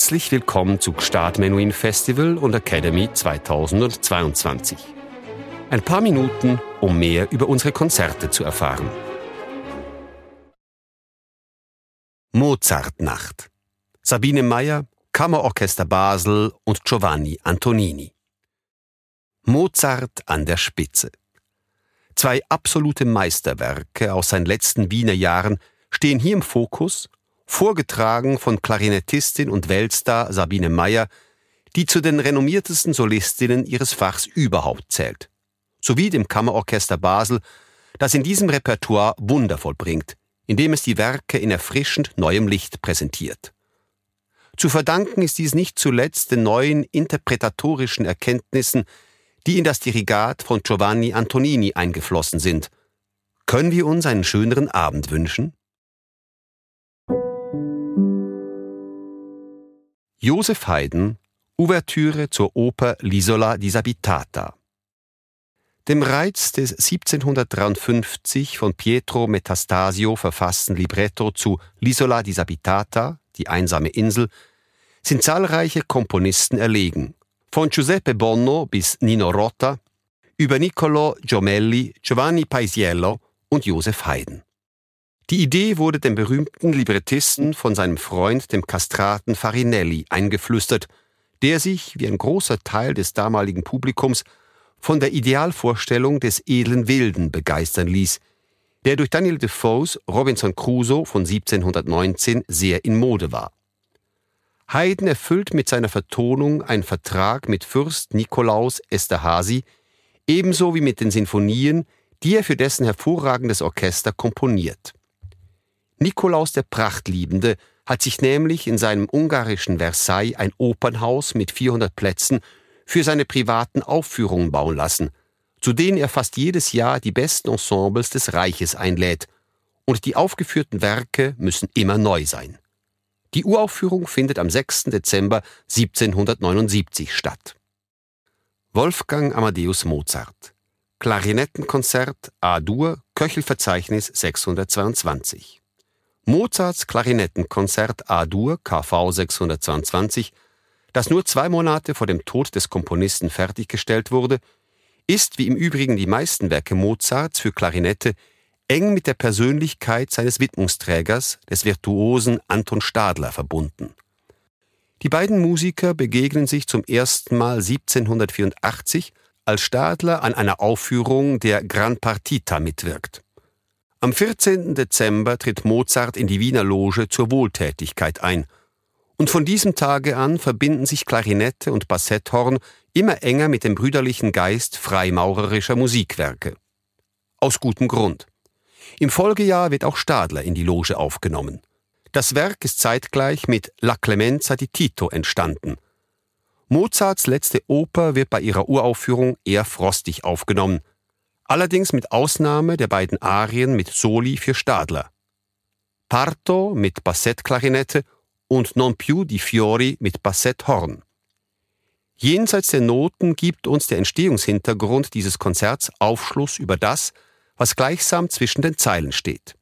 Herzlich willkommen zu Gstaad Menuhin Festival und Academy 2022. Ein paar Minuten, um mehr über unsere Konzerte zu erfahren. Mozartnacht. Sabine Meyer, Kammerorchester Basel und Giovanni Antonini. Mozart an der Spitze. Zwei absolute Meisterwerke aus seinen letzten Wiener Jahren stehen hier im Fokus vorgetragen von Klarinettistin und Weltstar Sabine Meyer, die zu den renommiertesten Solistinnen ihres Fachs überhaupt zählt, sowie dem Kammerorchester Basel, das in diesem Repertoire Wunder vollbringt, indem es die Werke in erfrischend neuem Licht präsentiert. Zu verdanken ist dies nicht zuletzt den neuen interpretatorischen Erkenntnissen, die in das Dirigat von Giovanni Antonini eingeflossen sind. Können wir uns einen schöneren Abend wünschen? Josef Haydn Ouvertüre zur Oper L'Isola disabitata. Dem Reiz des 1753 von Pietro Metastasio verfassten Libretto zu L'Isola disabitata, die einsame Insel, sind zahlreiche Komponisten erlegen, von Giuseppe Bonno bis Nino Rota, über Niccolo Giomelli, Giovanni Paisiello und Josef Haydn. Die Idee wurde dem berühmten Librettisten von seinem Freund, dem Kastraten Farinelli, eingeflüstert, der sich, wie ein großer Teil des damaligen Publikums, von der Idealvorstellung des edlen Wilden begeistern ließ, der durch Daniel Defoes Robinson Crusoe von 1719 sehr in Mode war. Haydn erfüllt mit seiner Vertonung einen Vertrag mit Fürst Nikolaus Esterhazy, ebenso wie mit den Sinfonien, die er für dessen hervorragendes Orchester komponiert. Nikolaus der Prachtliebende hat sich nämlich in seinem ungarischen Versailles ein Opernhaus mit 400 Plätzen für seine privaten Aufführungen bauen lassen, zu denen er fast jedes Jahr die besten Ensembles des Reiches einlädt, und die aufgeführten Werke müssen immer neu sein. Die Uraufführung findet am 6. Dezember 1779 statt. Wolfgang Amadeus Mozart Klarinettenkonzert A-Dur Köchelverzeichnis 622 Mozarts Klarinettenkonzert A-Dur KV 622, das nur zwei Monate vor dem Tod des Komponisten fertiggestellt wurde, ist wie im Übrigen die meisten Werke Mozarts für Klarinette eng mit der Persönlichkeit seines Widmungsträgers, des Virtuosen Anton Stadler, verbunden. Die beiden Musiker begegnen sich zum ersten Mal 1784, als Stadler an einer Aufführung der Gran Partita mitwirkt. Am 14. Dezember tritt Mozart in die Wiener Loge zur Wohltätigkeit ein. Und von diesem Tage an verbinden sich Klarinette und Bassetthorn immer enger mit dem brüderlichen Geist freimaurerischer Musikwerke. Aus gutem Grund. Im Folgejahr wird auch Stadler in die Loge aufgenommen. Das Werk ist zeitgleich mit La Clemenza di Tito entstanden. Mozarts letzte Oper wird bei ihrer Uraufführung eher frostig aufgenommen, allerdings mit Ausnahme der beiden Arien mit Soli für Stadler. Parto mit Bassettklarinette und Non più di Fiori mit Bassetthorn. Jenseits der Noten gibt uns der Entstehungshintergrund dieses Konzerts Aufschluss über das, was gleichsam zwischen den Zeilen steht.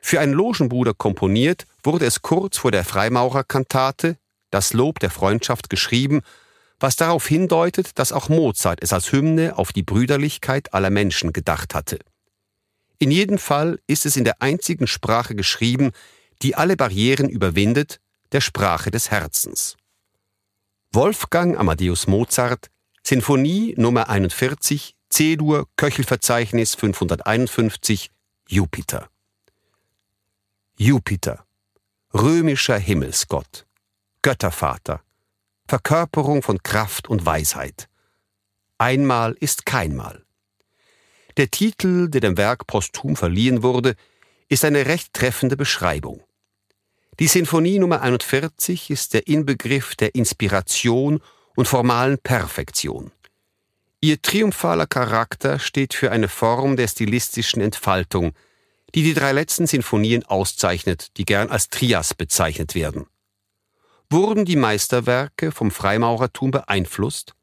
Für einen Logenbruder komponiert, wurde es kurz vor der Freimaurerkantate, das Lob der Freundschaft geschrieben was darauf hindeutet, dass auch Mozart es als Hymne auf die Brüderlichkeit aller Menschen gedacht hatte. In jedem Fall ist es in der einzigen Sprache geschrieben, die alle Barrieren überwindet, der Sprache des Herzens. Wolfgang Amadeus Mozart, Sinfonie Nummer 41, C-Dur, Köchelverzeichnis 551, Jupiter. Jupiter, römischer Himmelsgott, Göttervater, Verkörperung von Kraft und Weisheit. Einmal ist keinmal. Der Titel, der dem Werk posthum verliehen wurde, ist eine recht treffende Beschreibung. Die Sinfonie Nummer 41 ist der Inbegriff der Inspiration und formalen Perfektion. Ihr triumphaler Charakter steht für eine Form der stilistischen Entfaltung, die die drei letzten Sinfonien auszeichnet, die gern als Trias bezeichnet werden. Wurden die Meisterwerke vom Freimaurertum beeinflusst?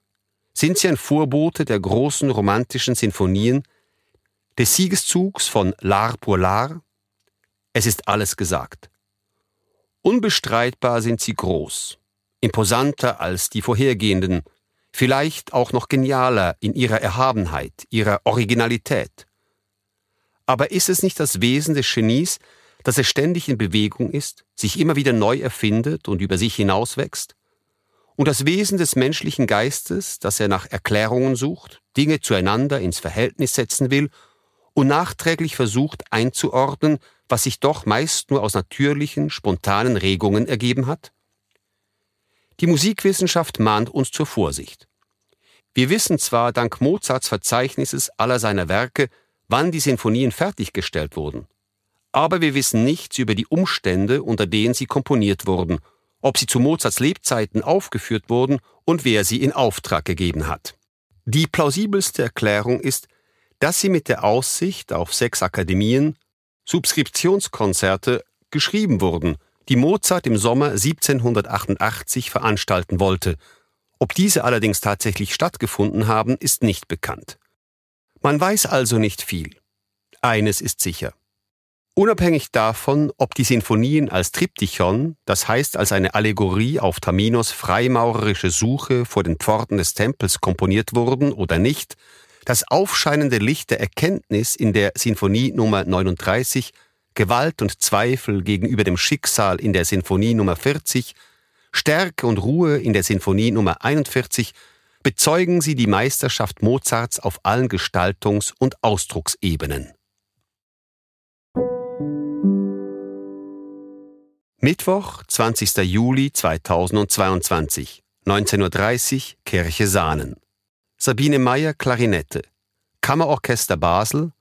Sind sie ein Vorbote der großen romantischen Sinfonien, des Siegeszugs von L'Art pour l'Art? Es ist alles gesagt. Unbestreitbar sind sie groß, imposanter als die vorhergehenden, vielleicht auch noch genialer in ihrer Erhabenheit, ihrer Originalität. Aber ist es nicht das Wesen des Genies, dass es ständig in Bewegung ist, sich immer wieder neu erfindet und über sich hinauswächst? Und das Wesen des menschlichen Geistes, dass er nach Erklärungen sucht, Dinge zueinander ins Verhältnis setzen will und nachträglich versucht einzuordnen, was sich doch meist nur aus natürlichen, spontanen Regungen ergeben hat? Die Musikwissenschaft mahnt uns zur Vorsicht. Wir wissen zwar dank Mozarts Verzeichnisses aller seiner Werke, wann die Sinfonien fertiggestellt wurden, aber wir wissen nichts über die Umstände, unter denen sie komponiert wurden, ob sie zu Mozarts Lebzeiten aufgeführt wurden und wer sie in Auftrag gegeben hat. Die plausibelste Erklärung ist, dass sie mit der Aussicht auf sechs Akademien, Subskriptionskonzerte, geschrieben wurden, die Mozart im Sommer 1788 veranstalten wollte. Ob diese allerdings tatsächlich stattgefunden haben, ist nicht bekannt. Man weiß also nicht viel. Eines ist sicher. Unabhängig davon, ob die Sinfonien als Triptychon, das heißt als eine Allegorie auf Taminos freimaurerische Suche vor den Pforten des Tempels komponiert wurden oder nicht, das aufscheinende Licht der Erkenntnis in der Sinfonie Nummer 39, Gewalt und Zweifel gegenüber dem Schicksal in der Sinfonie Nummer 40, Stärke und Ruhe in der Sinfonie Nummer 41 bezeugen sie die Meisterschaft Mozarts auf allen Gestaltungs- und Ausdrucksebenen. Mittwoch, 20. Juli 2022, 19.30 Uhr, Kirche Sahnen. Sabine Meyer, Klarinette. Kammerorchester Basel,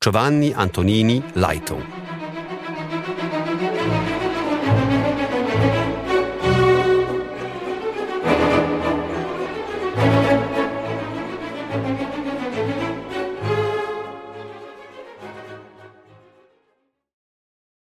Giovanni Antonini, Leitung.